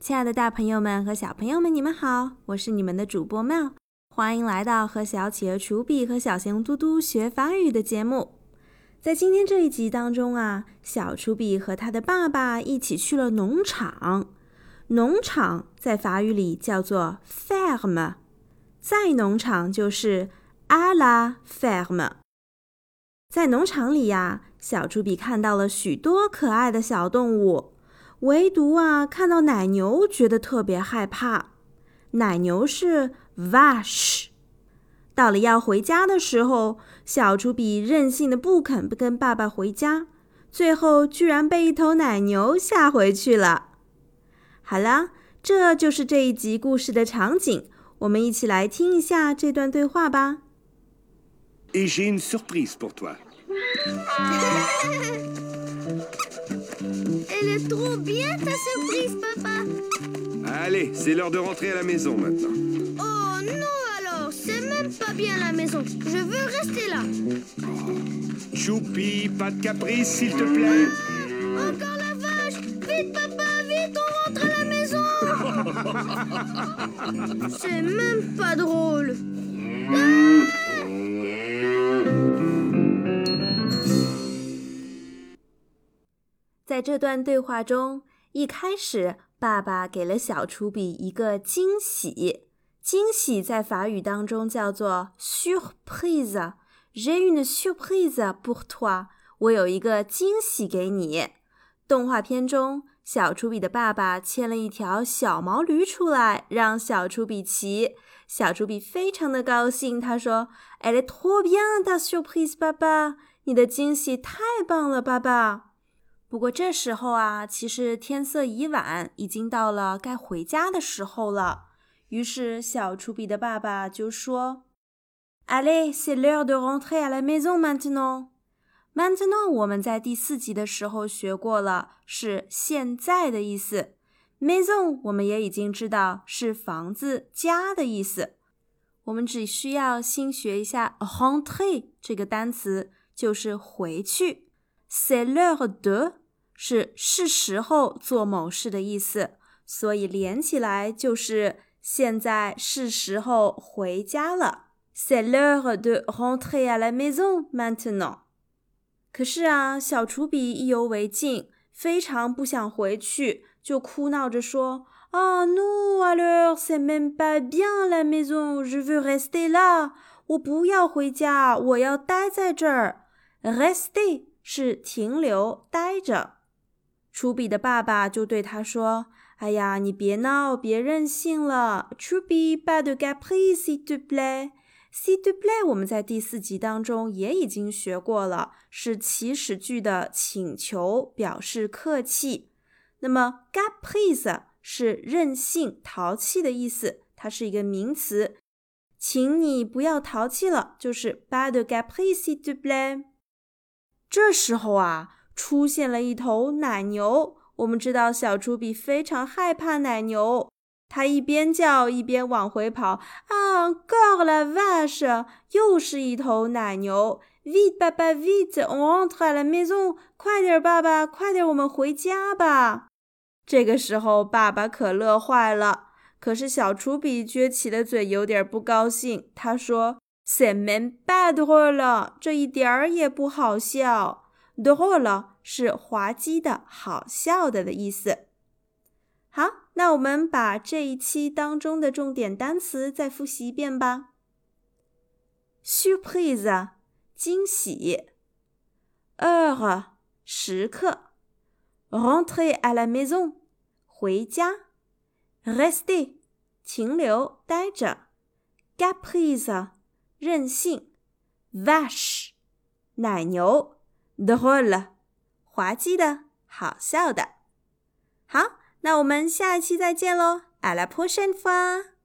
亲爱的大朋友们和小朋友们，你们好，我是你们的主播妙，欢迎来到和小企鹅楚比和小熊嘟嘟学法语的节目。在今天这一集当中啊，小楚比和他的爸爸一起去了农场。农场在法语里叫做 ferme，在农场就是 à la ferme。在农场里呀，小楚比看到了许多可爱的小动物，唯独啊看到奶牛觉得特别害怕。奶牛是 Vash。到了要回家的时候，小楚比任性的不肯跟爸爸回家，最后居然被一头奶牛吓回去了。好了，这就是这一集故事的场景，我们一起来听一下这段对话吧。Et j'ai une surprise pour toi. Elle est trop bien ta surprise, papa. Allez, c'est l'heure de rentrer à la maison maintenant. Oh non alors, c'est même pas bien la maison. Je veux rester là. Choupi, pas de caprice, s'il te plaît. Encore la vache. Vite, papa, vite, on rentre à la maison. c'est même pas drôle. 在这段对话中，一开始爸爸给了小厨比一个惊喜。惊喜在法语当中叫做 surprise。J'ai une surprise pour toi。我有一个惊喜给你。动画片中，小厨比的爸爸牵了一条小毛驴出来，让小厨比骑。小厨比非常的高兴，他说：“Elle est trop bien ta surprise，爸爸，你的惊喜太棒了，爸爸。”不过这时候啊，其实天色已晚，已经到了该回家的时候了。于是小楚比的爸爸就说：“Allez, c'est l'heure de rentrer à la maison maintenant. Maintenant，我们在第四集的时候学过了，是现在的意思。Maison 我们也已经知道是房子、家的意思。我们只需要新学一下 rentrer 这个单词，就是回去。C'est l'heure de 是是时候做某事的意思，所以连起来就是现在是时候回家了。C'est l'heure de rentrer à la maison maintenant。可是啊，小厨比意犹未尽，非常不想回去，就哭闹着说：“啊，non alors c'est même pas bien la maison, je veux rester là。我不要回家，我要待在这儿。rester 是停留、待着。”楚比的爸爸就对他说：“哎呀，你别闹，别任性了。Chubby, pas de caprice, s'il te plaît. S'il te plaît，我们在第四集当中也已经学过了，是祈使句的请求，表示客气。那么 caprice 是任性、淘气的意思，它是一个名词，请你不要淘气了，就是 pas de caprice, s'il te plaît。这时候啊。出现了一头奶牛。我们知道小猪比非常害怕奶牛，它一边叫一边往回跑。啊，encore la vache！又是一头奶牛。Vite, papa, vite! On rentre à la maison！快点，爸爸，快点，我们回家吧。这个时候，爸爸可乐坏了。可是小猪比撅起的嘴，有点不高兴。他说：“C'est même pas drôle！这一点儿也不好笑。Drôle 是滑稽的、好笑的的意思。好，那我们把这一期当中的重点单词再复习一遍吧。surprise 惊喜，heure 时刻，rentrer à la maison 回家，rester 停留、待着，caprice 任性，vache 奶牛，drôle 滑稽的、好笑的。好，那我们下一期再见喽阿拉坡山发。